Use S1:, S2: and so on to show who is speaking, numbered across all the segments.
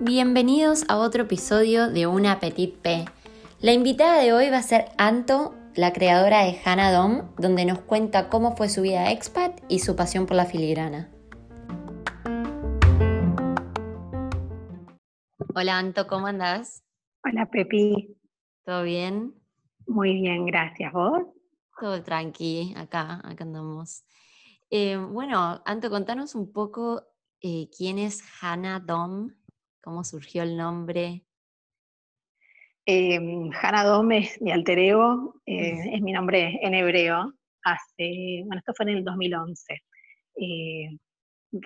S1: Bienvenidos a otro episodio de Una Petit P. La invitada de hoy va a ser Anto, la creadora de Hannah Dom, donde nos cuenta cómo fue su vida expat y su pasión por la filigrana. Hola Anto, ¿cómo andás?
S2: Hola Pepi.
S1: ¿Todo bien?
S2: Muy bien, gracias. ¿Vos?
S1: Todo tranqui, acá, acá andamos. Eh, bueno, Anto, contanos un poco eh, quién es Hannah Dom, cómo surgió el nombre.
S2: Eh, Hannah Dom es mi alter ego, eh, es mi nombre en hebreo. Hace, bueno, esto fue en el 2011.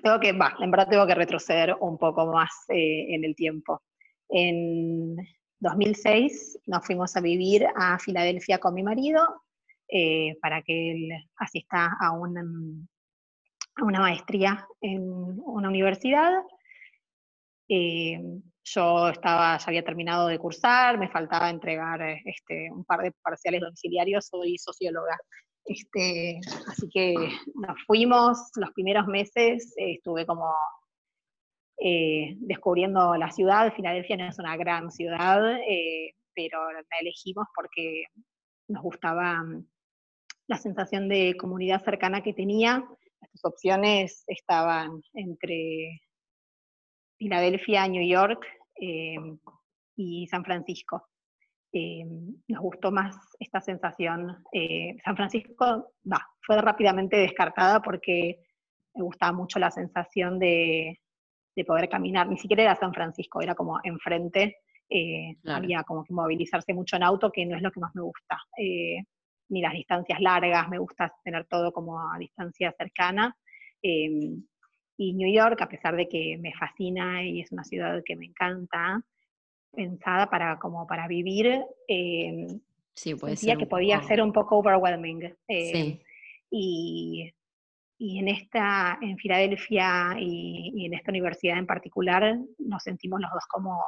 S2: tengo que, va, en verdad tengo que retroceder un poco más en el tiempo. En 2006 nos fuimos a vivir a Filadelfia con mi marido eh, para que él asista a una, a una maestría en una universidad. Eh, yo estaba, ya había terminado de cursar, me faltaba entregar este, un par de parciales domiciliarios, soy socióloga. Este, así que nos fuimos los primeros meses, estuve como eh, descubriendo la ciudad. Filadelfia no es una gran ciudad, eh, pero la elegimos porque nos gustaba mm, la sensación de comunidad cercana que tenía. Estas opciones estaban entre Filadelfia, New York eh, y San Francisco. nos gustó más esta sensación. San Francisco va, fue rápidamente descartada porque me gustaba mucho la sensación de, de poder caminar, ni siquiera era San Francisco, era como enfrente, eh, había como que movilizarse mucho en auto, que no es lo que más me gusta, eh, ni las distancias largas, me gusta tener todo como a distancia cercana. Em, y New York, a pesar de que me fascina y es una ciudad que me encanta, pensada para, como para vivir, eh, sí, que podía ser un poco overwhelming. Em, y y en esta, en Filadelfia y, en esta universidad en particular, nos sentimos los dos como,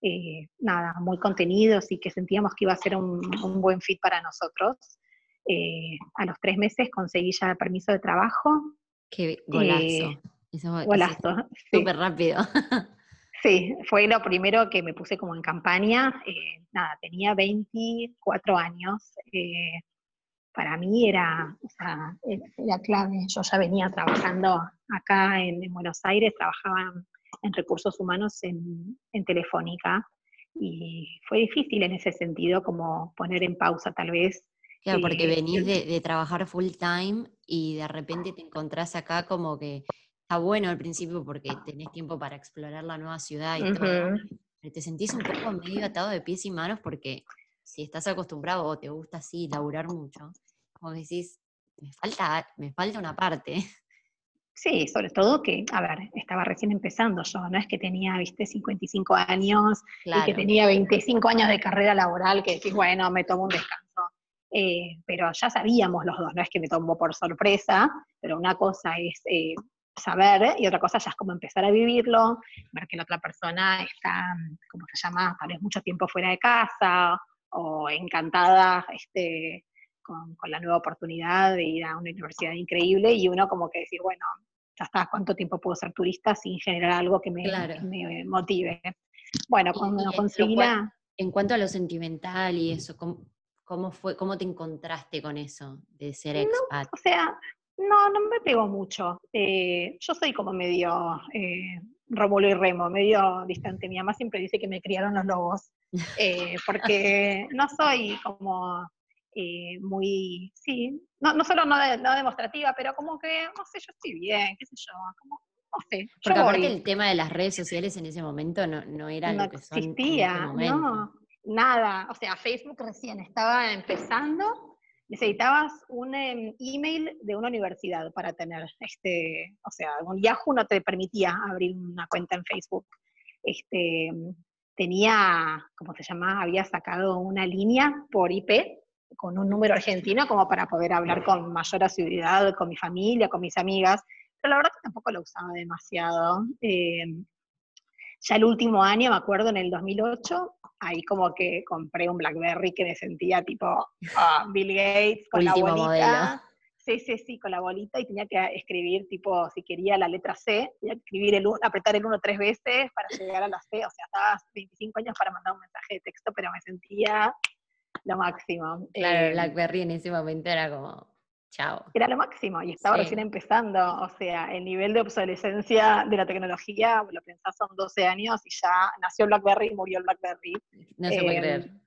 S2: eh, nada, muy contenidos y que sentíamos que iba a ser un, buen fit para nosotros. Eh, a los tres meses conseguí ya permiso de trabajo.
S1: Qué golazo. Eh,
S2: golazo.
S1: Súper rápido.
S2: Sí, fue lo primero que me puse como en campaña. nada, tenía 24 años para mí era, o sea, era clave. Yo ya venía trabajando acá en, Buenos Aires, trabajaba en recursos humanos en, Telefónica y fue difícil en ese sentido como poner en pausa tal vez.
S1: Claro, porque venís de, trabajar full time y de repente te encontrás acá como que está bueno al principio porque tenés tiempo para explorar la nueva ciudad y todo, pero te sentís un poco medio atado de pies y manos porque si estás acostumbrado o te gusta así laburar mucho, como decís, me falta, me falta una parte.
S2: Sí, sobre todo que, a ver, estaba recién empezando yo, no es que tenía, viste, 55 años y que tenía 25 años de carrera laboral, que decís, bueno, me tomo un descanso. Eh, pero ya sabíamos los dos, no es que me tomó por sorpresa, pero una cosa es eh, saber y otra cosa ya es como empezar a vivirlo, ver que la otra persona está, como se llama, tal vez mucho tiempo fuera de casa o encantada este, con, la nueva oportunidad de ir a una universidad increíble y uno como que decir, bueno, ya está, ¿cuánto tiempo puedo ser turista sin generar algo que me, me motive? Bueno, cuando la...
S1: En cuanto a lo sentimental y eso, ¿cómo, fue, cómo te encontraste con eso de ser expat?
S2: o sea, no, no me pegó mucho. Eh, yo soy como medio eh, Rómulo y Remo, medio distante. Mi mamá siempre dice que me criaron los lobos, eh, porque no soy como eh, muy, sí, no, no solo no, demostrativa, pero como que, no sé, yo estoy bien, qué sé yo, como, no sé.
S1: Porque aparte el tema de las redes sociales en ese momento no, no era lo que son existía, no,
S2: nada, o sea, Facebook recién estaba empezando, necesitabas un em, email de una universidad para tener, este, o sea, un Yahoo no te permitía abrir una cuenta en Facebook. Este, tenía, ¿cómo se llama? Había sacado una línea por IP con un número argentino como para poder hablar con mayor asiduidad con mi familia, con mis amigas, pero la verdad que tampoco lo usaba demasiado. Eh, ya el último año, me acuerdo, en el 2008, ahí como que compré un BlackBerry que me sentía tipo ah, Bill Gates con la bolita. Sí, sí, sí, con la bolita y tenía que escribir, tipo, si quería la letra C, tenía que escribir el apretar el 1 tres veces para llegar a la C. O sea, estaba 25 años para mandar un mensaje de texto, pero me sentía lo máximo.
S1: Claro, eh, BlackBerry en ese momento era como, chao.
S2: Era lo máximo y estaba recién empezando. O sea, el nivel de obsolescencia de la tecnología, lo pensás, son 12 años y ya nació BlackBerry y murió el BlackBerry.
S1: No se puede creer. Em,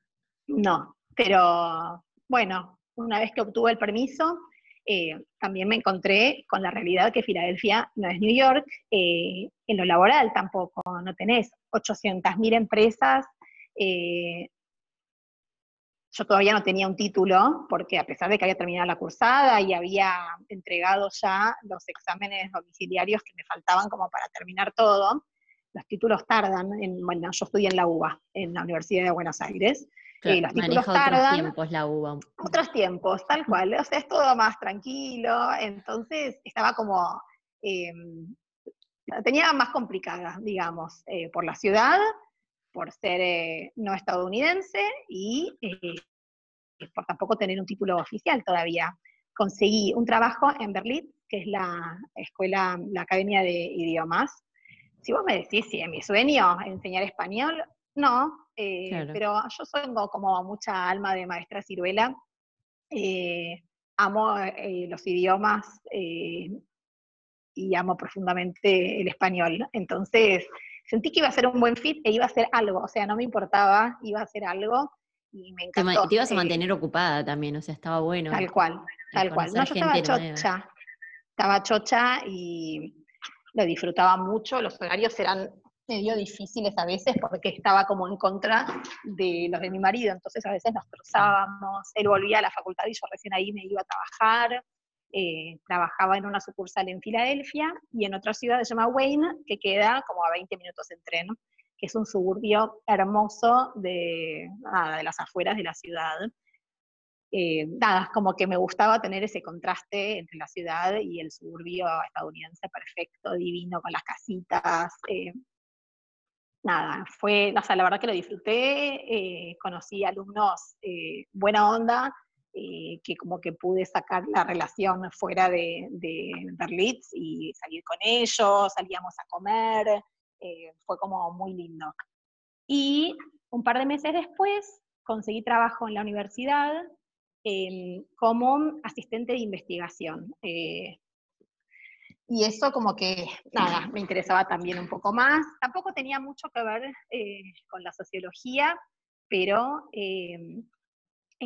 S2: no, pero bueno, una vez que obtuve el permiso, eh, también me encontré con la realidad que Filadelfia no es New York, eh, en lo laboral tampoco, no tenés 800.000 empresas. Eh, yo todavía no tenía un título, porque a pesar de que había terminado la cursada y había entregado ya los exámenes domiciliarios que me faltaban como para terminar todo, los títulos tardan, en, bueno, yo estudié en la UBA, en la Universidad de Buenos Aires, los títulos tardan. Otros
S1: tiempos la UBA.
S2: Otros tiempos, tal cual. O sea, es todo más tranquilo. Entonces estaba como. Em, tenía más complicada, digamos, eh, por la ciudad, por ser eh, no estadounidense y eh, por tampoco tener un título oficial todavía. Conseguí un trabajo en Berlín, que es la escuela, la academia de idiomas. Si vos me decís si es mi sueño enseñar español, no, eh, pero yo soy como mucha alma de maestra ciruela. Eh, amo eh, los idiomas y amo profundamente el español. Entonces, sentí que iba a ser un buen fit e iba a ser algo, o sea, no me importaba, iba a ser algo y me encantó.
S1: Te, ibas a mantener ocupada también, o sea, estaba bueno.
S2: Tal cual, tal cual. No, yo estaba chocha, estaba chocha y lo disfrutaba mucho, los horarios eran medio difíciles a veces porque estaba como en contra de los de mi marido, entonces a veces nos cruzábamos, él volvía a la facultad y yo recién ahí me iba a trabajar, eh, trabajaba en una sucursal en Filadelfia y en otra ciudad se llama Wayne, que queda como a 20 minutos en tren, que es un suburbio hermoso de, de las afueras de la ciudad. Eh, nada, como que me gustaba tener ese contraste entre la ciudad y el suburbio estadounidense perfecto, divino, con las casitas, eh, nada, fue, o sea, la verdad que lo disfruté, eh, conocí alumnos eh, buena onda, eh, que como que pude sacar la relación fuera de, de Berlitz y salir con ellos, salíamos a comer, fue como muy lindo. Y un par de meses después conseguí trabajo en la universidad em, como asistente de investigación. Y eso como que, nada, me interesaba también un poco más. Tampoco tenía mucho que ver eh, con la sociología, pero eh,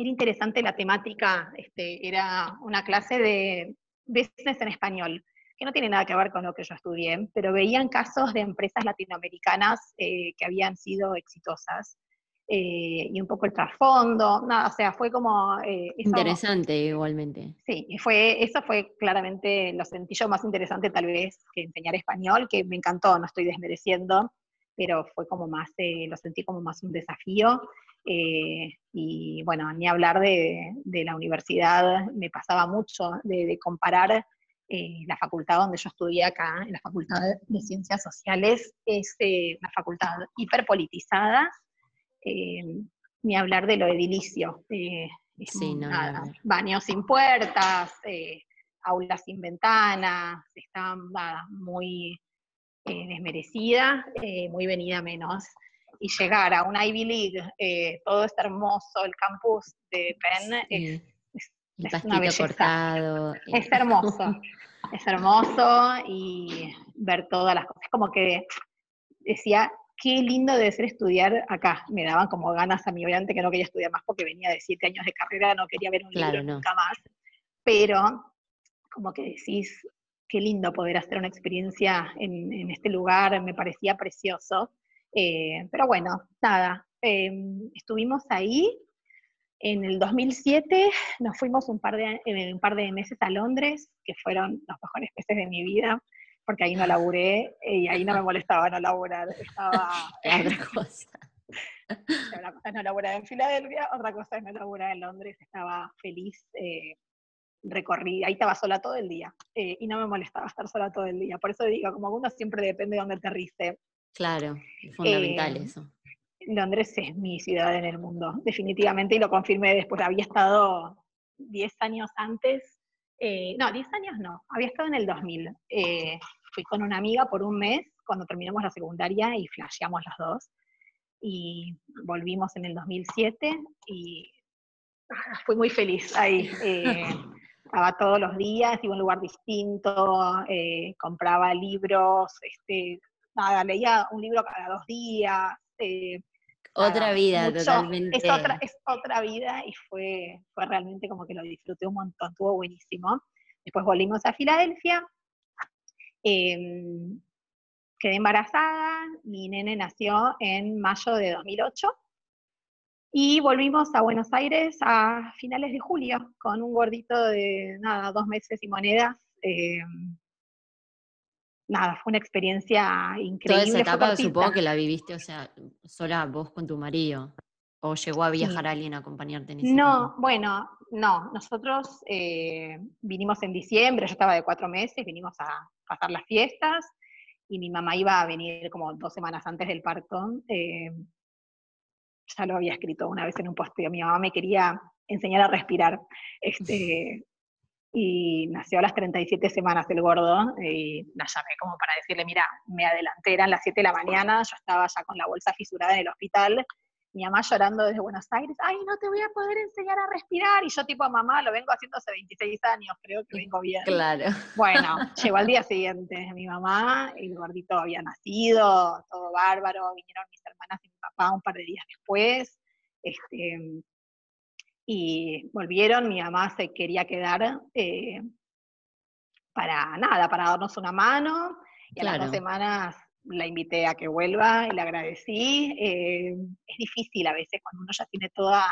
S2: era interesante la temática. Este, era una clase de business en español, que no tiene nada que ver con lo que yo estudié, pero veían casos de empresas latinoamericanas eh, que habían sido exitosas eh, y un poco el trasfondo, nada, o sea, fue como...
S1: Eh, interesante igualmente.
S2: Sí, fue, eso fue claramente lo sentí yo más interesante tal vez que enseñar español, que me encantó, no estoy desmereciendo, pero fue como más, eh, lo sentí como más un desafío. y bueno, ni hablar de, la universidad, me pasaba mucho de, comparar la facultad donde yo estudié acá, en la Facultad de Ciencias Sociales, es una facultad hiperpolitizada, eh, ni hablar de lo edilicio. Eh, baños sin puertas, eh, aulas sin ventanas, está muy desmerecida, muy venida menos. Y llegar a una Ivy League, todo es hermoso, el campus de Penn es, una belleza. Es hermoso, es hermoso y ver todas las cosas. Como que decía, qué lindo debe ser estudiar acá. Me daban como ganas a mí, obviamente que no quería estudiar más porque venía de siete años de carrera, no quería ver un libro nunca más. Pero como que decís, qué lindo poder hacer una experiencia en, este lugar, me parecía precioso. Eh, pero bueno, nada, em, estuvimos ahí. En el 2007 nos fuimos un par, de, un par de meses a Londres, que fueron los mejores meses de mi vida porque ahí no laburé y ahí no me molestaba no laburar. Estaba.
S1: otra cosa.
S2: Una cosa es no laburar en Filadelfia, otra cosa es no laburar en Londres. Estaba feliz, eh, recorrí, ahí estaba sola todo el día eh, y no me molestaba estar sola todo el día. Por eso digo, como uno siempre depende de dónde aterrice.
S1: Claro, es fundamental eh, eso.
S2: Londres es mi ciudad en el mundo, definitivamente, y lo confirmé después. Había estado 10 años antes Eh, no, 10 años no, había estado en el 2000. Eh, fui con una amiga por un mes cuando terminamos la secundaria y flasheamos las dos. Y volvimos en el 2007 y ah, fui muy feliz ahí. Eh, estaba todos los días, iba a un lugar distinto, compraba libros, este, nada, leía un libro cada dos días.
S1: otra vida, totalmente.
S2: Es otra, es otra vida y fue, fue realmente como que lo disfruté un montón, estuvo buenísimo. Después volvimos a Filadelfia, em, quedé embarazada, mi nene nació en mayo de 2008 y volvimos a Buenos Aires a finales de julio con un gordito de nada, dos meses y monedas. Em, nada, fue una experiencia increíble.
S1: Toda esa etapa supongo que la viviste, o sea, sola vos con tu marido. ¿O llegó a viajar alguien a acompañarte en ese
S2: No, bueno, no. Nosotros eh, vinimos en diciembre, yo estaba de cuatro meses, vinimos a pasar las fiestas y mi mamá iba a venir como dos semanas antes del parto. Eh, ya lo había escrito una vez en un posteo. Mi mamá me quería enseñar a respirar. Este, y nació a las 37 semanas el gordo y la llamé como para decirle, mira, me adelanté, eran las 7 de la mañana, yo estaba ya con la bolsa fisurada en el hospital, mi mamá llorando desde Buenos Aires, ay, no te voy a poder enseñar a respirar, y yo tipo, mamá, lo vengo haciendo hace 26 años, creo que vengo bien.
S1: Claro.
S2: Bueno, llegó al día siguiente mi mamá, el gordito había nacido, todo bárbaro, vinieron mis hermanas y mi papá un par de días después, este, y volvieron, mi mamá se quería quedar eh, para nada, para darnos una mano, y a las dos semanas la invité a que vuelva y le agradecí. Eh, es difícil a veces cuando uno ya tiene toda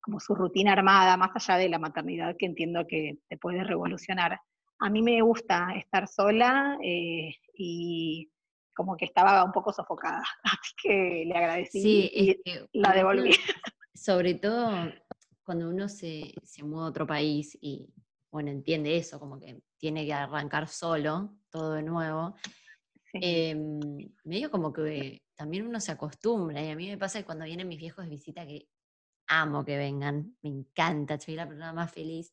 S2: como su rutina armada, más allá de la maternidad que entiendo que te puede revolucionar. A mí me gusta estar sola eh, y como que estaba un poco sofocada, así que le agradecí y la devolví
S1: sobre todo cuando uno se, se mueve a otro país y, bueno, entiende eso, como que tiene que arrancar solo, todo de nuevo, em, medio como que también uno se acostumbra, y a mí me pasa que cuando vienen mis viejos de visita, que amo que vengan, me encanta, soy la persona más feliz,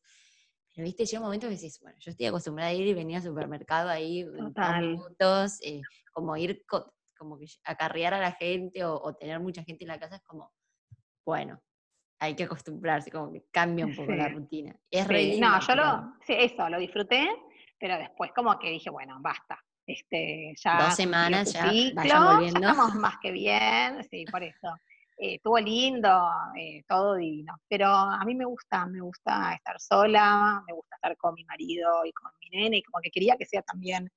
S1: pero viste, llega un momento que dices, bueno, yo estoy acostumbrada a ir y venir al supermercado ahí minutos, eh, como ir, como que acarrear a la gente o, o tener mucha gente en la casa es como bueno, hay que acostumbrarse, como que cambia un poco la rutina. Es
S2: No, yo lo, sí, eso, lo disfruté, pero después como que dije, bueno, basta. Este, ya
S1: Dos semanas ya vayan volviendo.
S2: estamos más que bien, sí, por eso. Eh, estuvo lindo, eh, todo divino. Pero a mí me gusta, me gusta estar sola, me gusta estar con mi marido y con mi nene, y como que quería que sea también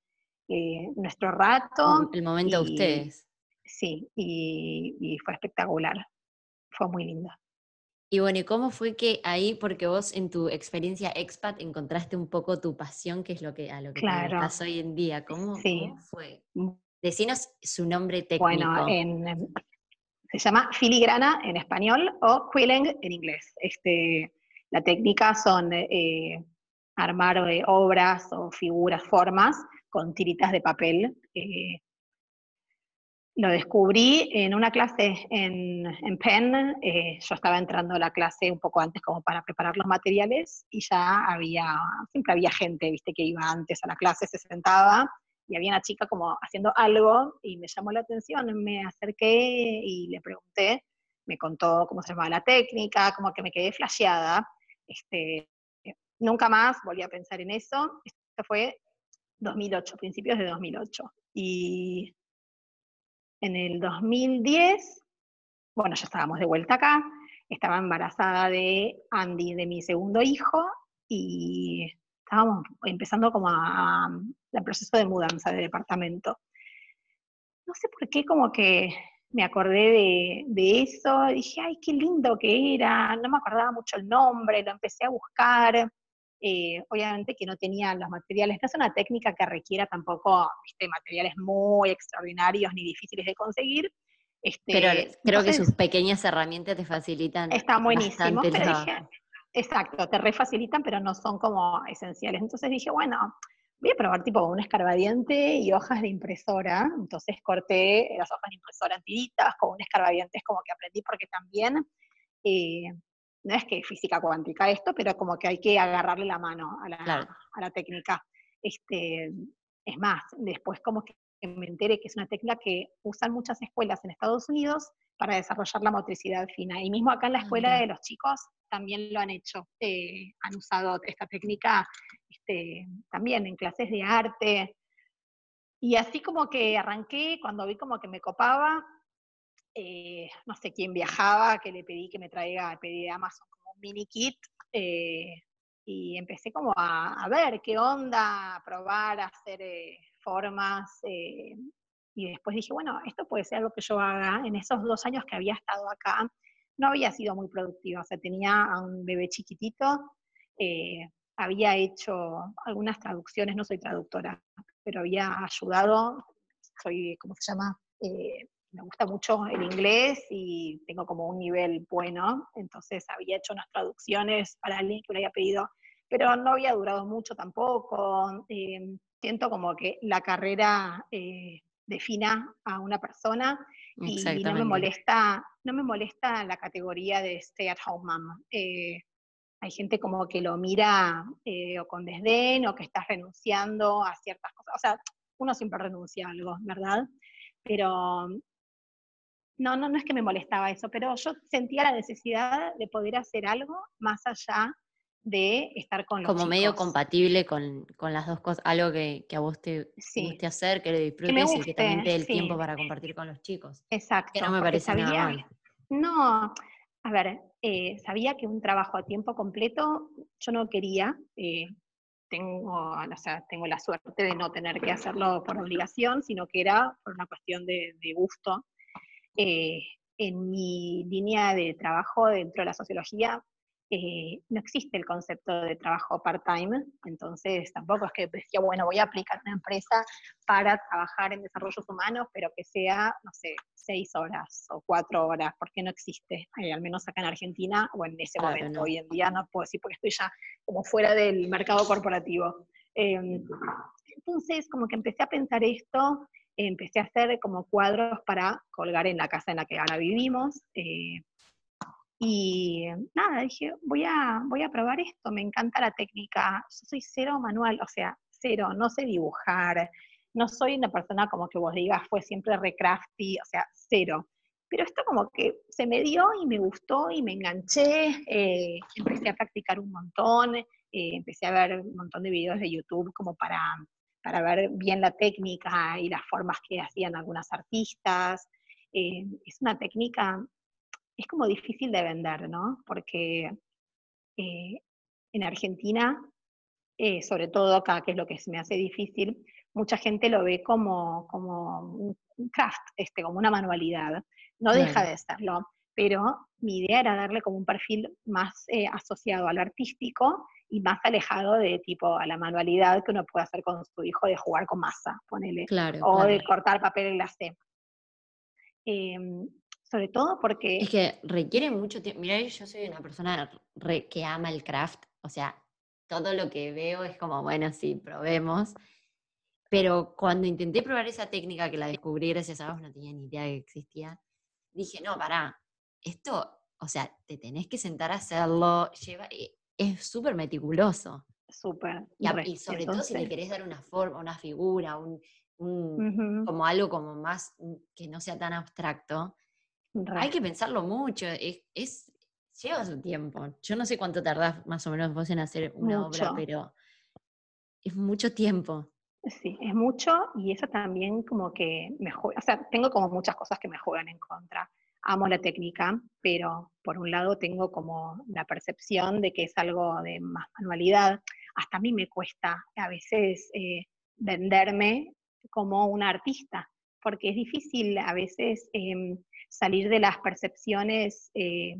S2: eh, nuestro rato.
S1: El momento de ustedes.
S2: Sí, y fue espectacular fue muy linda.
S1: Y bueno, ¿y cómo fue que ahí, porque vos en tu experiencia expat encontraste un poco tu pasión, que es lo que a lo que claro. te hoy en día? ¿Cómo, fue? Decinos su nombre técnico.
S2: Bueno, se llama filigrana en español o quilling en inglés. Este, la técnica son eh, armar eh, obras o figuras, formas con tiritas de papel eh, lo descubrí en una clase en, en Penn. Eh, yo estaba entrando a la clase un poco antes como para preparar los materiales y ya había, siempre había gente, viste, que iba antes a la clase, se sentaba y había una chica como haciendo algo y me llamó la atención, me acerqué y le pregunté, me contó cómo se llamaba la técnica, como que me quedé flasheada. Este, nunca más volví a pensar en eso. Esto fue 2008, principios de 2008. Y en el 2010, bueno, ya estábamos de vuelta acá, estaba embarazada de Andy, de mi segundo hijo, y estábamos empezando como a, el proceso de mudanza de departamento. No sé por qué como que me acordé de, de, eso, dije, ay, qué lindo que era, no me acordaba mucho el nombre, lo empecé a buscar, eh, obviamente que no tenía los materiales, no es una técnica que requiera tampoco materiales muy extraordinarios ni difíciles de conseguir.
S1: Este, pero creo que sus pequeñas herramientas te facilitan.
S2: Está buenísimo, pero dije, exacto, te refacilitan, pero no son como esenciales. Entonces dije, bueno, voy a probar tipo un escarbadiente y hojas de impresora. Entonces corté las hojas de impresora antiguitas con un escarbadiente, es como que aprendí porque también eh, no es que física cuántica esto, pero como que hay que agarrarle la mano a la, a la técnica. Este, es más, después como que me enteré que es una técnica que usan muchas escuelas en Estados Unidos para desarrollar la motricidad fina. Y mismo acá en la ah, escuela de los chicos también lo han hecho, eh, han usado esta técnica este, también en clases de arte. Y así como que arranqué, cuando vi como que me copaba, eh, no sé quién viajaba, que le pedí que me traiga, pedí de Amazon como un mini kit, eh, y empecé como a, ver qué onda, a probar, a hacer formas, y después dije, bueno, esto puede ser algo que yo haga. En esos dos años que había estado acá, no había sido muy productiva, o sea, tenía a un bebé chiquitito, eh, había hecho algunas traducciones, no soy traductora, pero había ayudado, soy, ¿cómo se llama? Eh, me gusta mucho el inglés y tengo como un nivel bueno, entonces había hecho unas traducciones para alguien que lo había pedido, pero no había durado mucho tampoco. Eh, siento como que la carrera defina a una persona y, no me molesta, no me molesta la categoría de stay at home mom. Eh, hay gente como que lo mira eh, o con desdén o que estás renunciando a ciertas cosas. O sea, uno siempre renuncia a algo, ¿verdad? Pero no, no, no es que me molestaba eso, pero yo sentía la necesidad de poder hacer algo más allá de estar con los
S1: Como medio compatible con, las dos cosas, algo que, a vos te guste hacer, que lo disfrutes y que también te dé el tiempo para compartir con los chicos.
S2: Exacto.
S1: Que no me parece nada mal.
S2: No, a ver, eh, sabía que un trabajo a tiempo completo yo no quería. Eh, tengo, o sea, tengo la suerte de no tener que hacerlo por obligación, sino que era por una cuestión de, gusto. Eh, en mi línea de trabajo dentro de la sociología eh, no existe el concepto de trabajo part-time, entonces tampoco es que decía, bueno, voy a aplicar una empresa para trabajar en desarrollos humanos, pero que sea, no sé, seis horas o cuatro horas, porque no existe, eh, al menos acá en Argentina, o en ese momento, hoy en día no puedo decir porque estoy ya como fuera del mercado corporativo. Em, entonces, como que empecé a pensar esto, empecé a hacer como cuadros para colgar en la casa en la que ahora vivimos. Eh, y nada, dije, voy a, voy a probar esto, me encanta la técnica. Yo soy cero manual, o sea, cero, no sé dibujar, no soy una persona como que vos digas, fue siempre recrafty, o sea, cero. Pero esto como que se me dio y me gustó y me enganché, eh, empecé a practicar un montón, eh, empecé a ver un montón de videos de YouTube como para, para ver bien la técnica y las formas que hacían algunas artistas. Eh, es una técnica es como difícil de vender, ¿no? Porque eh, en Argentina, eh, sobre todo acá, que es lo que se me hace difícil, mucha gente lo ve como, como un craft, este, como una manualidad. No deja de serlo, pero mi idea era darle como un perfil más eh, asociado al artístico y más alejado de tipo a la manualidad que uno puede hacer con su hijo de jugar con masa, ponele, o de cortar papel glacé. Eh, sobre todo porque...
S1: Es que requiere mucho tiempo. Mira, yo soy una persona que ama el craft, o sea, todo lo que veo es como, bueno, sí, probemos. Pero cuando intenté probar esa técnica que la descubrí gracias a vos, no tenía ni idea que existía, dije, no, pará, esto, o sea, te tenés que sentar a hacerlo, lleva, eh, es súper meticuloso.
S2: Súper.
S1: Y, sobre todo si le querés dar una forma, una figura, un, como algo como más mm, que no sea tan abstracto, hay que pensarlo mucho, es, lleva su tiempo. Yo no sé cuánto tardás más o menos vos en hacer una obra, pero es mucho tiempo.
S2: Sí, es mucho y eso también como que me juega, o sea, tengo como muchas cosas que me juegan en contra. Amo la técnica, pero por un lado tengo como la percepción de que es algo de más manualidad. Hasta a mí me cuesta a veces eh, venderme como una artista, porque es difícil a veces em, salir de las percepciones eh,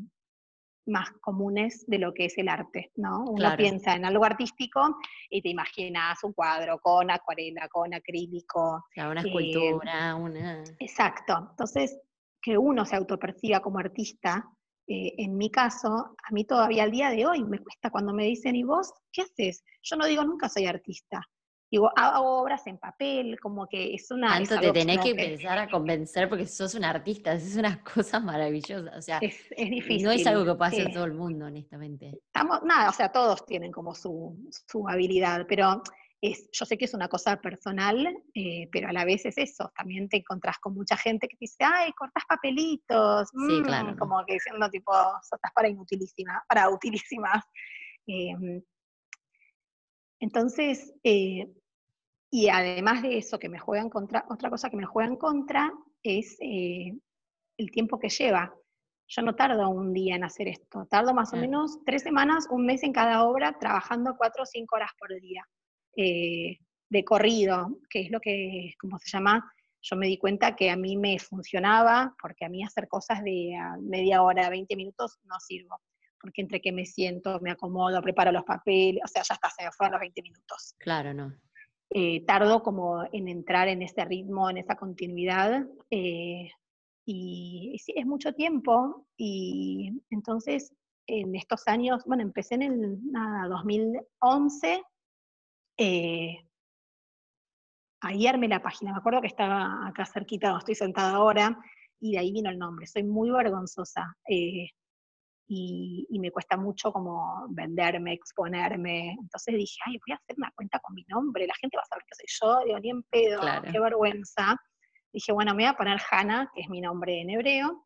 S2: más comunes de lo que es el arte, ¿no? Uno piensa en algo artístico y te imaginas un cuadro con acuarela, con acrílico.
S1: una eh, escultura, una...
S2: Exacto. Entonces, que uno se autoperciba como artista, eh, en mi caso, a mí todavía al día de hoy me cuesta cuando me dicen, ¿y vos qué haces? Yo no digo nunca soy artista. digo, hago obras en papel, como que es una...
S1: Tanto te tenés que empezar a convencer porque sos un artista, es unas cosas maravillosas, o sea,
S2: es, difícil.
S1: No es algo que pase a todo el mundo, honestamente.
S2: Estamos, nada, o sea, todos tienen como su, su habilidad, pero es, yo sé que es una cosa personal, eh, pero a la vez es eso, también te encontrás con mucha gente que te dice, ay, cortas papelitos,
S1: sí, mm", claro.
S2: como que diciendo tipo, estás para inutilísimas, para utilísimas. Em, entonces, eh, y además de eso que me juegan contra, otra cosa que me juegan contra es eh, el tiempo que lleva. Yo no tardo un día en hacer esto, tardo más o menos tres semanas, un mes en cada obra, trabajando cuatro o cinco horas por día eh, de corrido, que es lo que, como se llama, yo me di cuenta que a mí me funcionaba, porque a mí hacer cosas de media hora, 20 minutos no sirvo, porque entre que me siento, me acomodo, preparo los papeles, o sea, ya está, se me fueron los 20 minutos.
S1: Claro, no.
S2: Eh, tardo como en entrar en ese ritmo, en esa continuidad. Eh, y, sí, es mucho tiempo. Y entonces, en estos años, bueno, empecé en el 2011. Eh, ahí armé la página. Me acuerdo que estaba acá cerquita donde estoy sentada ahora. Y de ahí vino el nombre. Soy muy vergonzosa. Eh, y, me cuesta mucho como venderme, exponerme. Entonces dije, ay, voy a hacer una cuenta con mi nombre, la gente va a saber que soy yo, digo, ni en pedo, qué vergüenza. Dije, bueno, me voy a poner Hanna, que es mi nombre en hebreo,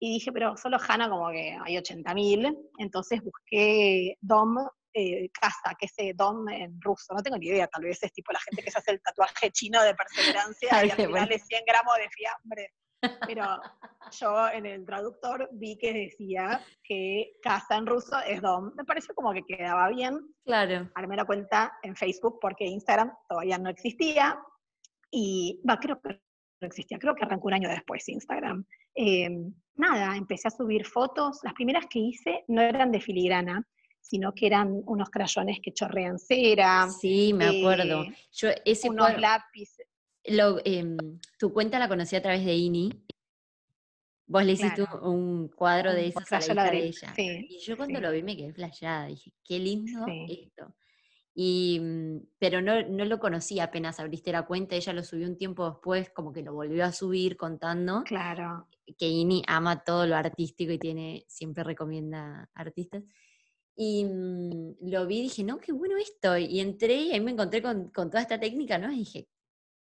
S2: y dije, pero solo Hanna como que hay 80.000, entonces busqué Dom, eh, casa, que es Dom en ruso, no tengo ni idea, tal vez es tipo la gente que se hace el tatuaje chino de perseverancia y al final es 100 gramos de fiambre. Pero yo en el traductor vi que decía que casa en ruso es dom. Me pareció como que quedaba bien.
S1: Claro.
S2: Armé la cuenta en Facebook porque Instagram todavía no existía. Y va, creo que no existía, creo que arrancó un año después Instagram. Em, nada, empecé a subir fotos. Las primeras que hice no eran de filigrana, sino que eran unos crayones que chorrean cera.
S1: Sí, me acuerdo.
S2: Eh, yo ese unos lápices.
S1: Em, tu cuenta la conocí a través de INI. Vos le hiciste un cuadro de esas a la de ella. y yo cuando lo vi me quedé flasheada. Dije, qué lindo esto. Y, mm, pero no, no, lo conocí apenas abriste la cuenta. Ella lo subió un tiempo después, como que lo volvió a subir contando.
S2: Claro.
S1: Que INI ama todo lo artístico y tiene, siempre recomienda artistas. Y mm, lo vi y dije, no, qué bueno esto. Y entré y ahí me encontré con, con toda esta técnica, ¿no? Y dije,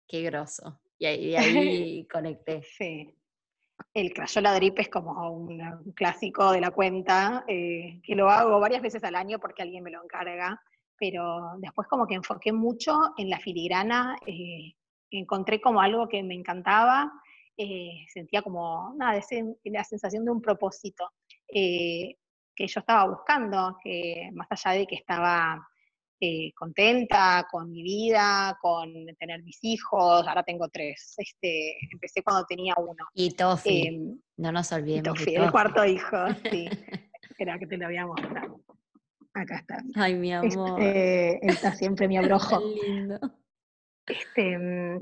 S1: qué grosso. Y ahí, conecté.
S2: Sí. El Crayola Drip es como un, clásico de la cuenta, eh, que lo hago varias veces al año porque alguien me lo encarga, pero después como que enfoqué mucho en la filigrana, eh, encontré como algo que me encantaba, eh, sentía como, nada, la sensación de un propósito que yo estaba buscando, que más allá de que estaba eh, contenta con mi vida, con tener mis hijos, ahora tengo tres, este, empecé cuando tenía uno.
S1: Y Tofi, em, no nos olvidemos.
S2: Tofi, el cuarto hijo, sí. Espera que te lo voy a mostrar. Acá está.
S1: Ay, mi amor.
S2: Este, está siempre mi abrojo.
S1: lindo.
S2: Este, mm,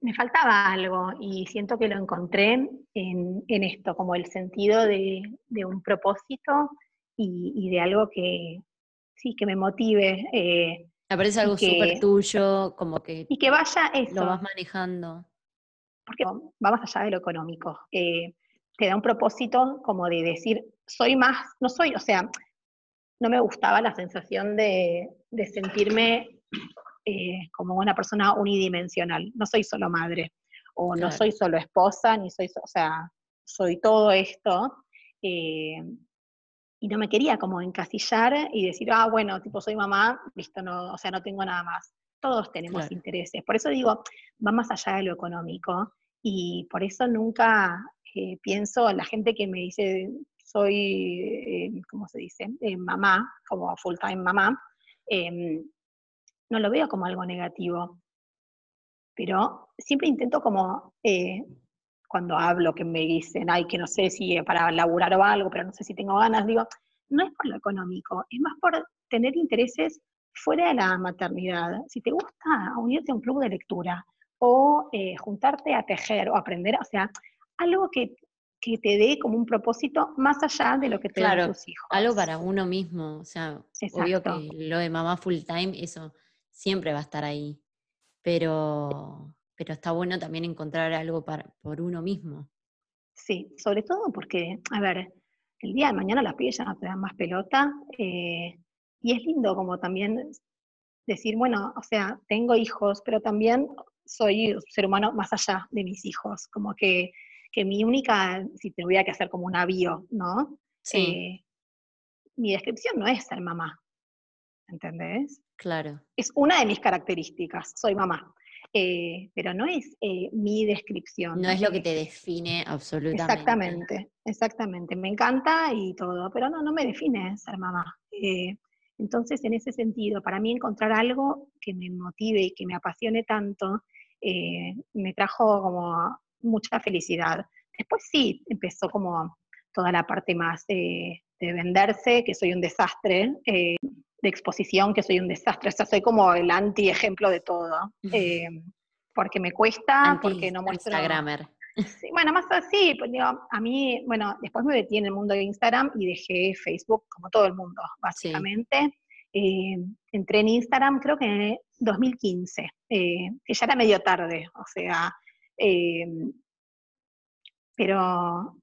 S2: me faltaba algo y siento que lo encontré en, esto, como el sentido de, un propósito y, de algo que, sí, que me motive. Eh,
S1: me parece algo súper tuyo, como que...
S2: Y que vaya eso.
S1: Lo vas manejando.
S2: Porque va más allá de lo económico. Eh, te da un propósito como de decir, soy más, no soy, o sea, no me gustaba la sensación de, sentirme eh, como una persona unidimensional. No soy solo madre, o no soy solo esposa, ni soy, o sea, soy todo esto. Eh, y no me quería como encasillar y decir, ah, bueno, tipo soy mamá, listo, no, o sea, no tengo nada más. Todos tenemos intereses. Por eso digo, va más allá de lo económico y por eso nunca eh, pienso en la gente que me dice, soy, eh, ¿cómo se dice? Eh, mamá, como full time mamá, em, no lo veo como algo negativo. Pero siempre intento como cuando hablo, que me dicen, ay, que no sé si para laburar o algo, pero no sé si tengo ganas, digo, no es por lo económico, es más por tener intereses fuera de la maternidad. Si te gusta unirte a un club de lectura o eh, juntarte a tejer o aprender, o sea, algo que, te dé como un propósito más allá de lo que te dan tus hijos.
S1: Algo para uno mismo, o sea, obvio que lo de mamá full time, eso siempre va a estar ahí, pero, pero está bueno también encontrar algo para, por uno mismo.
S2: Sí, sobre todo porque, a ver, el día de mañana las pibes ya no te dan más pelota, eh, y es lindo como también decir, bueno, o sea, tengo hijos, pero también soy un ser humano más allá de mis hijos, como que, que mi única, si te tuviera que hacer como una bio, ¿no?
S1: Sí.
S2: Eh, mi descripción no es ser mamá, ¿entendés?
S1: Claro.
S2: Es una de mis características, soy mamá. Eh, pero no es eh, mi descripción.
S1: No es lo que te define absolutamente.
S2: Exactamente, exactamente. Me encanta y todo, pero no, no me define ser mamá. Entonces, en ese sentido, para mí encontrar algo que me motive y que me apasione tanto, eh, me trajo como mucha felicidad. Después sí, empezó como toda la parte más de, venderse, que soy un desastre, eh, de exposición, que soy un desastre. O sea, soy como el anti-ejemplo de todo. Eh, porque me cuesta, porque no muestro...
S1: Instagramer.
S2: Sí, bueno, más así, pues digo, a mí, bueno, después me metí en el mundo de Instagram y dejé Facebook como todo el mundo, básicamente. Eh, entré en Instagram creo que en 2015, eh, que ya era medio tarde, o sea, eh, pero,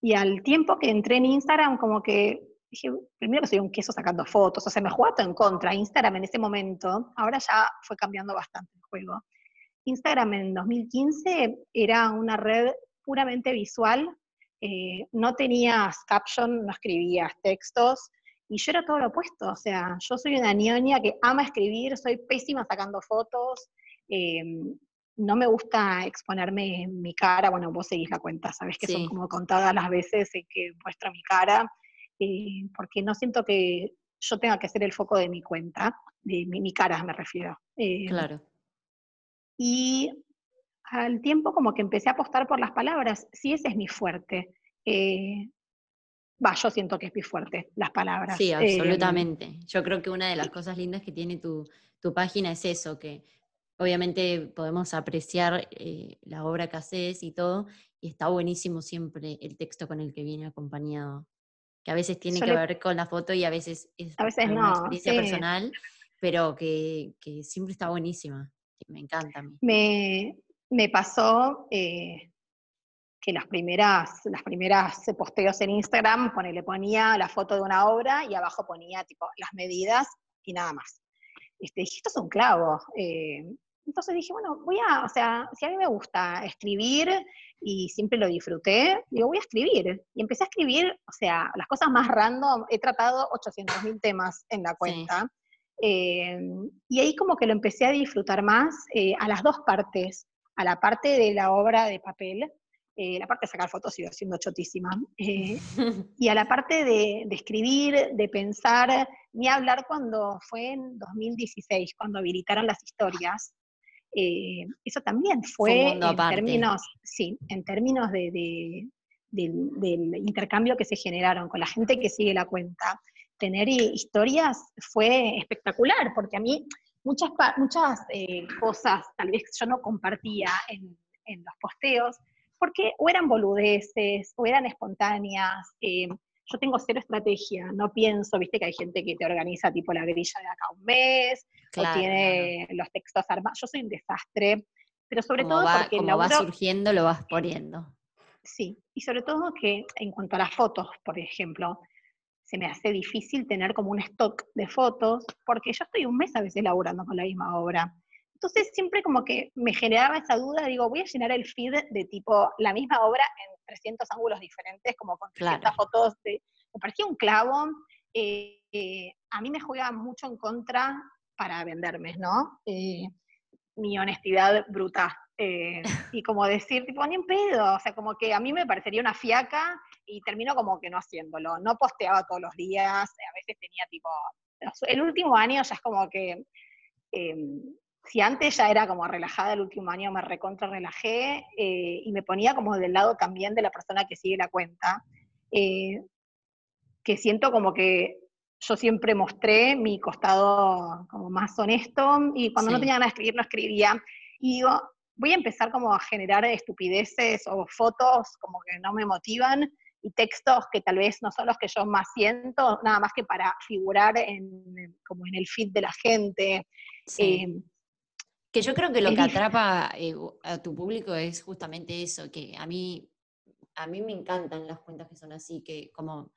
S2: y al tiempo que entré en Instagram, como que dije, primero que soy un queso sacando fotos, o sea, me jugaba todo en contra. Instagram en ese momento, ahora ya fue cambiando bastante el juego. Instagram en 2015 era una red puramente visual, eh, no tenías caption, no escribías textos, y yo era todo lo opuesto, o sea, yo soy una ñoña que ama escribir, soy pésima sacando fotos, eh, no me gusta exponerme mi cara, bueno, vos seguís la cuenta, sabes que son como contadas las veces en que muestro mi cara, eh, porque no siento que yo tenga que ser el foco de mi cuenta, de mi, mi cara me refiero.
S1: claro.
S2: Y al tiempo como que empecé a apostar por las palabras, sí, ese es mi fuerte. Eh, va, yo siento que es mi fuerte, las palabras.
S1: Sí, eh, absolutamente. yo creo que una de las cosas lindas que tiene tu, página es eso, que obviamente podemos apreciar eh, la obra que haces y todo, y está buenísimo siempre el texto con el que viene acompañado, que a veces tiene que ver con la foto y a veces es
S2: a veces
S1: una experiencia personal, pero que, que siempre está buenísima me encanta a mí.
S2: Me, pasó eh, que las primeras, las primeras posteos en Instagram, le ponía la foto de una obra y abajo ponía tipo las medidas y nada más. Este, dije, esto es un clavo. Eh, entonces dije, bueno, voy a, o sea, si a mí me gusta escribir y siempre lo disfruté, digo, voy a escribir. Y empecé a escribir, o sea, las cosas más random, he tratado 800.000 temas en la cuenta. Eh, y ahí como que lo empecé a disfrutar más eh, a las dos partes, a la parte de la obra de papel, eh, la parte de sacar fotos sigo siendo chotísima, y a la parte de, escribir, de pensar, ni hablar cuando fue en 2016, cuando habilitaron las historias. Eso también fue, en términos, sí, en términos de, del intercambio que se generaron con la gente que sigue la cuenta tener historias fue espectacular, porque a mí muchas, muchas eh, cosas tal vez yo no compartía en, los posteos, porque o eran boludeces, o eran espontáneas. Eh, yo tengo cero estrategia, no pienso, viste que hay gente que te organiza tipo la grilla de acá un mes, o tiene los textos armados. Yo soy un desastre, pero sobre todo porque
S1: como va surgiendo lo vas poniendo.
S2: Sí, y sobre todo que en cuanto a las fotos, por ejemplo, se me hace difícil tener como un stock de fotos, porque yo estoy un mes a veces laburando con la misma obra. Entonces siempre como que me generaba esa duda, digo, voy a llenar el feed de tipo la misma obra en 300 ángulos diferentes, como con 300 fotos. De, me parecía un clavo. Eh, eh, a mí me juega mucho en contra para venderme, ¿no? Eh, mi honestidad bruta. y como decir, tipo, ni en pedo, o sea, como que a mí me parecería una fiaca y termino como que no haciéndolo. No posteaba todos los días, a veces tenía tipo, el último año ya es como que, em, si antes ya era como relajada, el último año me recontra relajé eh, y me ponía como del lado también de la persona que sigue la cuenta, eh, que siento como que yo siempre mostré mi costado como más honesto y cuando no tenía ganas de escribir no escribía. Y digo, voy a empezar como a generar estupideces o fotos como que no me motivan y textos que tal vez no son los que yo más siento, nada más que para figurar en, como en el feed de la gente.
S1: Em, que yo creo que lo que atrapa eh, a tu público es justamente eso, que a mí, a mí me encantan las cuentas que son así, que como,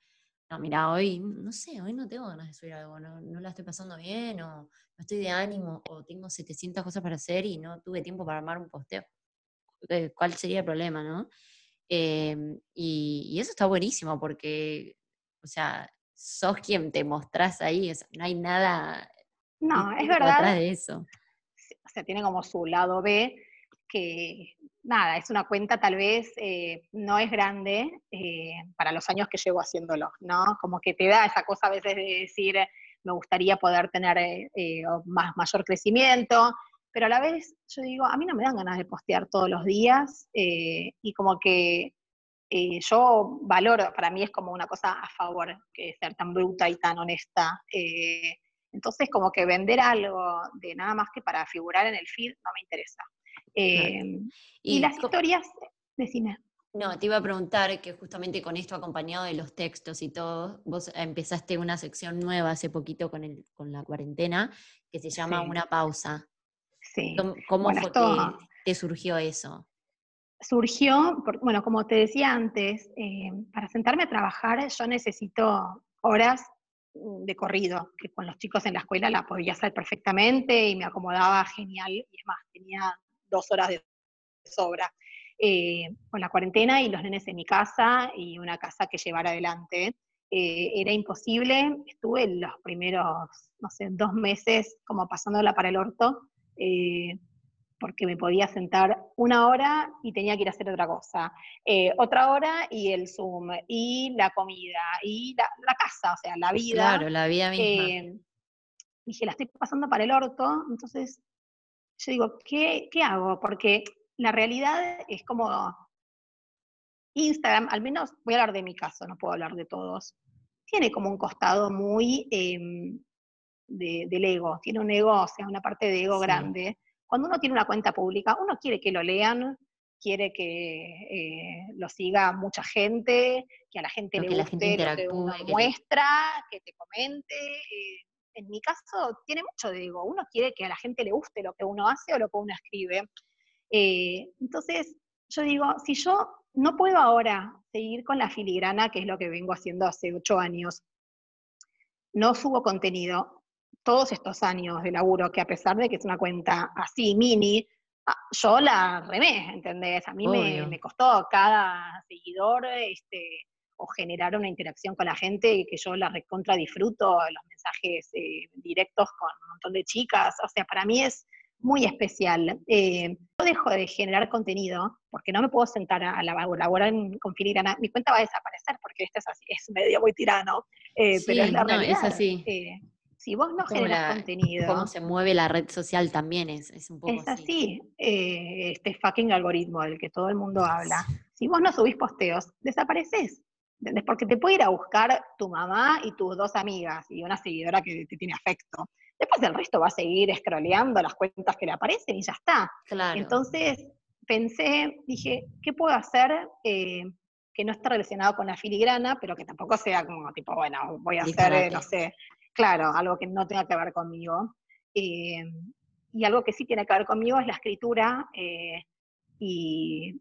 S1: no, mira, hoy, no sé, hoy no tengo ganas de subir algo, no, no la estoy pasando bien, o no estoy de ánimo, o tengo 700 cosas para hacer y no tuve tiempo para armar un posteo. Eh, ¿Cuál sería el problema, no? Em, y, eso está buenísimo porque, o sea, sos quien te mostrás ahí, no hay nada
S2: no, es verdad. de eso. O sea, tiene como su lado B, que nada, es una cuenta tal vez eh, no es grande eh, para los años que llevo haciéndolo, ¿no? Como que te da esa cosa a veces de decir, me gustaría poder tener eh, más, mayor crecimiento, pero a la vez yo digo, a mí no me dan ganas de postear todos los días y como que yo valoro, para mí es como una cosa a favor que ser tan bruta y tan honesta. Entonces, como que vender algo de nada más que para figurar en el feed no me interesa. Em, y, las historias, decime.
S1: No, te iba a preguntar que justamente con esto acompañado de los textos y todo, vos empezaste una sección nueva hace poquito con, el, con la cuarentena que se llama Una pausa. Sí. ¿Cómo, fue que te surgió eso?
S2: Surgió, bueno, como te decía antes, eh, para sentarme a trabajar yo necesito horas de corrido, que con los chicos en la escuela la podía hacer perfectamente y me acomodaba genial, y es más, tenía dos horas de sobra. Eh, con la cuarentena y los nenes en mi casa y una casa que llevar adelante, eh, era imposible. Estuve los primeros, no sé, dos meses como pasándola para el orto. Eh, porque me podía sentar una hora y tenía que ir a hacer otra cosa, eh, otra hora y el Zoom, y la comida, y la, casa, o sea, la vida.
S1: Claro, la vida misma.
S2: Eh, dije, la estoy pasando para el orto, entonces yo digo, ¿qué, ¿qué hago? Porque la realidad es como Instagram, al menos voy a hablar de mi caso, no puedo hablar de todos, tiene como un costado muy em, del ego, tiene un ego, o sea, una parte de ego grande cuando uno tiene una cuenta pública, uno quiere que lo lean, quiere que eh, lo siga mucha gente, que a la gente le guste lo que uno muestra, que te comente. Eh, en mi caso, tiene mucho de ego. Uno quiere que a la gente le guste lo que uno hace o lo que uno escribe. Eh, entonces, yo digo, si yo no puedo ahora seguir con la filigrana, que es lo que vengo haciendo hace ocho años, no subo contenido, todos estos años de laburo, que a pesar de que es una cuenta así, mini, ah, yo la remé, ¿entendés? A mí me, costó cada seguidor este, o generar una interacción con la gente que yo la recontra disfruto, los mensajes eh, directos con un montón de chicas, o sea, para mí es muy especial. Eh, yo dejo de generar contenido porque no me puedo sentar a, laborar con filigrana. Mi cuenta va a desaparecer porque este es así, es medio muy tirano, eh, pero es la realidad.
S1: Es así
S2: si vos no generas contenido.
S1: Cómo se mueve la red social también es, es un poco
S2: es así. Eh, este fucking algoritmo del que todo el mundo habla. Si vos no subís posteos, desapareces. ¿Entendés? Porque te puede ir a buscar tu mamá y tus dos amigas y una seguidora que te tiene afecto. Después el resto va a seguir scrolleando las cuentas que le aparecen y ya está. Claro. Entonces pensé, dije, ¿qué puedo hacer eh, que no esté relacionado con la filigrana, pero que tampoco sea como tipo, bueno, voy a hacer, eh, no sé, claro, algo que no tenga que ver conmigo. Eh, y algo que sí tiene que ver conmigo es la escritura eh, y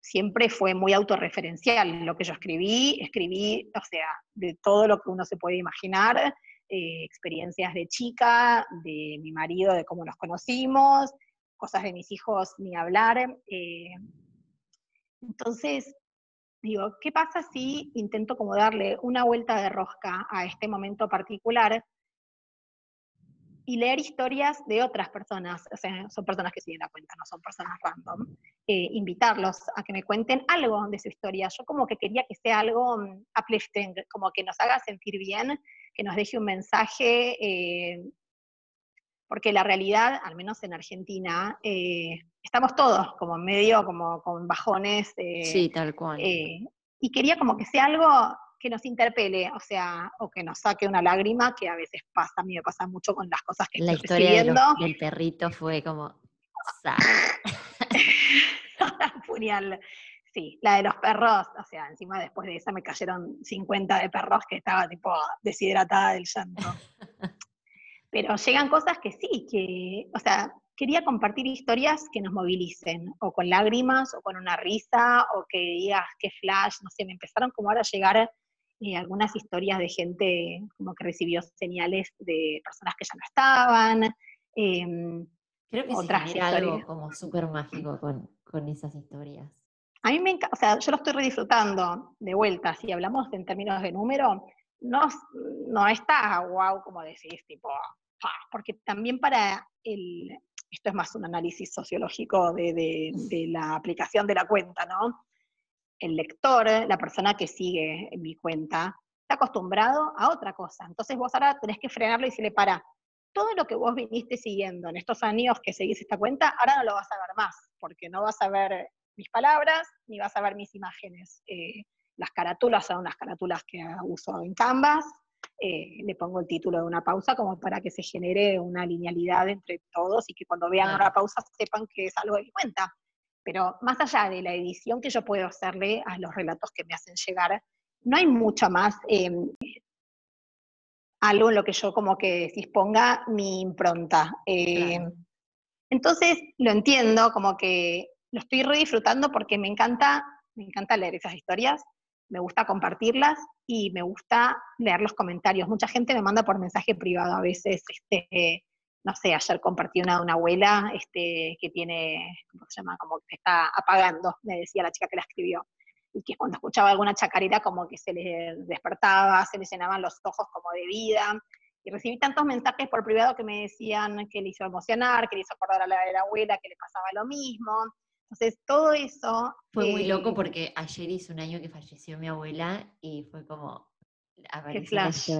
S2: siempre fue muy autorreferencial. Lo que yo escribí, escribí, o sea, de todo lo que uno se puede imaginar, eh, experiencias de chica, de mi marido, de cómo nos conocimos, cosas de mis hijos, ni hablar. entonces, digo, ¿qué pasa si intento como darle una vuelta de rosca a este momento particular y leer historias de otras personas, o sea, son personas que siguen la cuenta, no son personas random, eh, invitarlos a que me cuenten algo de su historia. Yo como que quería que sea algo mm, uplifting, como que nos haga sentir bien, que nos deje un mensaje, eh, porque la realidad, al menos en Argentina, eh, estamos todos como medio, como con bajones.
S1: Eh, sí, tal cual.
S2: Eh, y quería como que sea algo que nos interpele, o sea, o que nos saque una lágrima, que a veces pasa, a mí me pasa mucho con las cosas que
S1: la
S2: estoy historia
S1: del perrito fue como...
S2: Genial. Sí, la de los perros, o sea, encima después de esa me cayeron 50 de perros que estaba tipo deshidratada del llanto. Pero llegan cosas que sí, que, o sea, quería compartir historias que nos movilicen, o con lágrimas, o con una risa, o que digas que flash, no sé, me empezaron como ahora a llegar eh, algunas historias de gente como que recibió señales de personas que ya no estaban.
S1: Em, Creo que otras se algo como súper mágico con, con, esas historias.
S2: A mí me encanta, o sea, yo lo estoy redisfrutando de vuelta, si hablamos en términos de número, no, no está wow como decís, tipo, porque también para el, esto es más un análisis sociológico de, de, la aplicación de la cuenta, ¿no? El lector, la persona que sigue mi cuenta, está acostumbrado a otra cosa. Entonces vos ahora tenés que frenarlo y decirle, para, todo lo que vos viniste siguiendo en estos años que seguís esta cuenta, ahora no lo vas a ver más, porque no vas a ver mis palabras, ni vas a ver mis imágenes. Eh, las carátulas son unas carátulas que uso en Canvas, eh, le pongo el título de una pausa como para que se genere una linealidad entre todos y que cuando vean una pausa sepan que es algo de mi cuenta. Pero más allá de la edición que yo puedo hacerle a los relatos que me hacen llegar, no hay mucho más em, algo en lo que yo como que disponga mi impronta. Em, entonces lo entiendo, como que lo estoy re disfrutando porque me encanta, me encanta leer esas historias, me gusta compartirlas y me gusta leer los comentarios. Mucha gente me manda por mensaje privado a veces, este, no sé, ayer compartí una de una abuela este, que tiene, ¿cómo se llama? Como que está apagando, me decía la chica que la escribió. Y que cuando escuchaba alguna chacarita como que se le despertaba, se le llenaban los ojos como de vida. Y recibí tantos mensajes por privado que me decían que le hizo emocionar, que le hizo acordar a la, a la abuela que le pasaba lo mismo. Entonces, todo eso...
S1: Fue muy loco eh, porque ayer hizo un año que falleció mi abuela y fue como...
S2: Qué flash.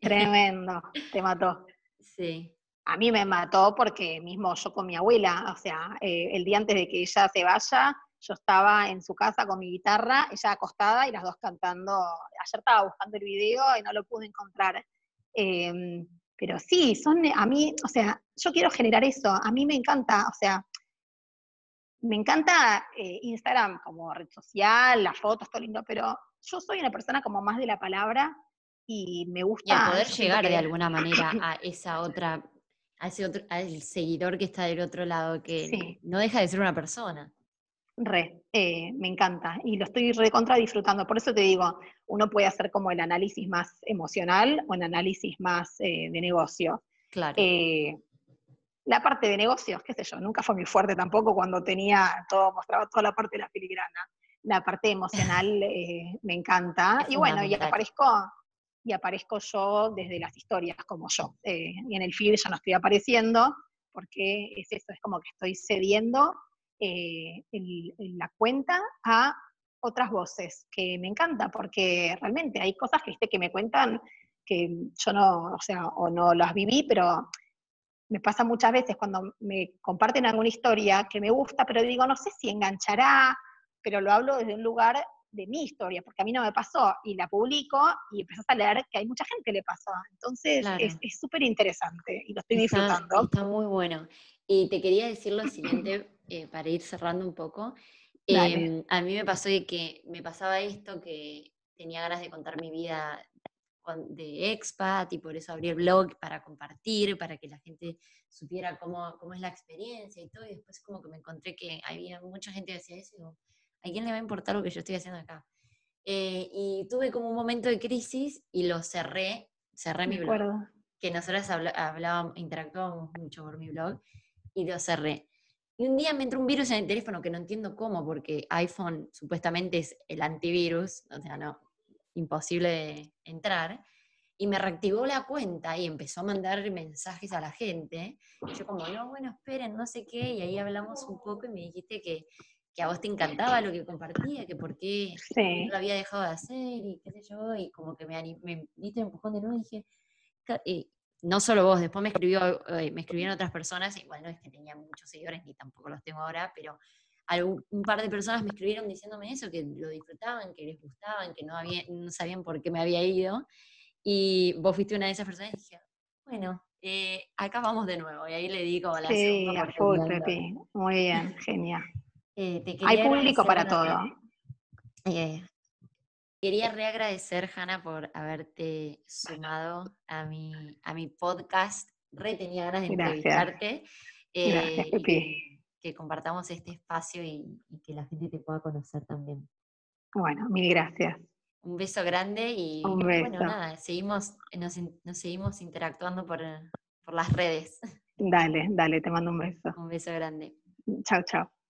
S2: Tremendo, te mató.
S1: Sí.
S2: A mí me mató porque mismo yo con mi abuela, o sea, eh, el día antes de que ella se vaya, yo estaba en su casa con mi guitarra, ella acostada y las dos cantando. Ayer estaba buscando el video y no lo pude encontrar. Em, pero sí, son a mí, o sea, yo quiero generar eso. A mí me encanta, o sea, me encanta eh, Instagram como red social, las fotos, todo lindo, pero yo soy una persona como más de la palabra y me gusta...
S1: Y poder llegar de alguna manera a esa otra, a ese otro, al seguidor que está del otro lado, que no deja de ser una persona.
S2: Re, eh, me encanta y lo estoy recontra disfrutando. Por eso te digo, uno puede hacer como el análisis más emocional o el análisis más eh, de negocio.
S1: Claro.
S2: La parte de negocios, qué sé yo, nunca fue muy fuerte tampoco cuando tenía todo, mostraba toda la parte de la filigrana. La parte emocional eh, me encanta. y bueno, y aparezco, y aparezco yo desde las historias como yo. Eh, y en el feed ya no estoy apareciendo, porque es eso, es como que estoy cediendo eh, la cuenta a otras voces, que me encanta, porque realmente hay cosas que, que me cuentan que yo no, o sea, o no las viví, pero me pasa muchas veces cuando me comparten alguna historia que me gusta, pero digo, no sé si enganchará, pero lo hablo desde un lugar de mi historia, porque a mí no me pasó, y la publico y empezás a leer que hay mucha gente que le pasó. Entonces es súper interesante y lo estoy disfrutando.
S1: Está muy bueno. Y te quería decir lo siguiente, eh, para ir cerrando un poco. Em, a mí me pasó que me pasaba esto, que tenía ganas de contar mi vida de expat y por eso abrí el blog para compartir, para que la gente supiera cómo, cómo es la experiencia y todo. Y después como que me encontré que había mucha gente que decía eso. ¿A quién le va a importar lo que yo estoy haciendo acá? Eh, y tuve como un momento de crisis y lo cerré, cerré mi blog. Que nosotros hablábamos, interactuábamos mucho por mi blog y lo cerré. Y un día me entró un virus en el teléfono que no entiendo cómo, porque iPhone supuestamente es el antivirus, o sea, no, imposible entrar, y me reactivó la cuenta y empezó a mandar mensajes a la gente. Y yo como, no, bueno, esperen, no sé qué, y ahí hablamos un poco y me dijiste que, que a vos te encantaba lo que compartía, que por qué lo había dejado de hacer y qué sé yo, y como que me, me diste empujón de nuevo y dije, y no solo vos, después me, escribió, eh, me escribieron otras personas, y bueno, es que tenía muchos seguidores, ni tampoco los tengo ahora, pero un par de personas me escribieron diciéndome eso, que lo disfrutaban, que les gustaban, que no, había, no sabían por qué me había ido. Y vos fuiste una de esas personas y dije, bueno, eh, acá vamos de nuevo. Y ahí le digo a la
S2: Sí, a full, Muy bien, genial. Eh, Hay público para todo.
S1: Eh, quería reagradecer, Hanna, por haberte sumado a mi, a mi podcast re tenía ganas de entrevistarte.
S2: Gracias,
S1: eh, que, compartamos este espacio y, que la gente te pueda conocer también.
S2: Bueno, mil gracias.
S1: Un beso grande y bueno, nada, seguimos, nos, seguimos interactuando por, por las redes.
S2: Dale, dale, te mando un beso.
S1: Un beso grande.
S2: Chao, chao.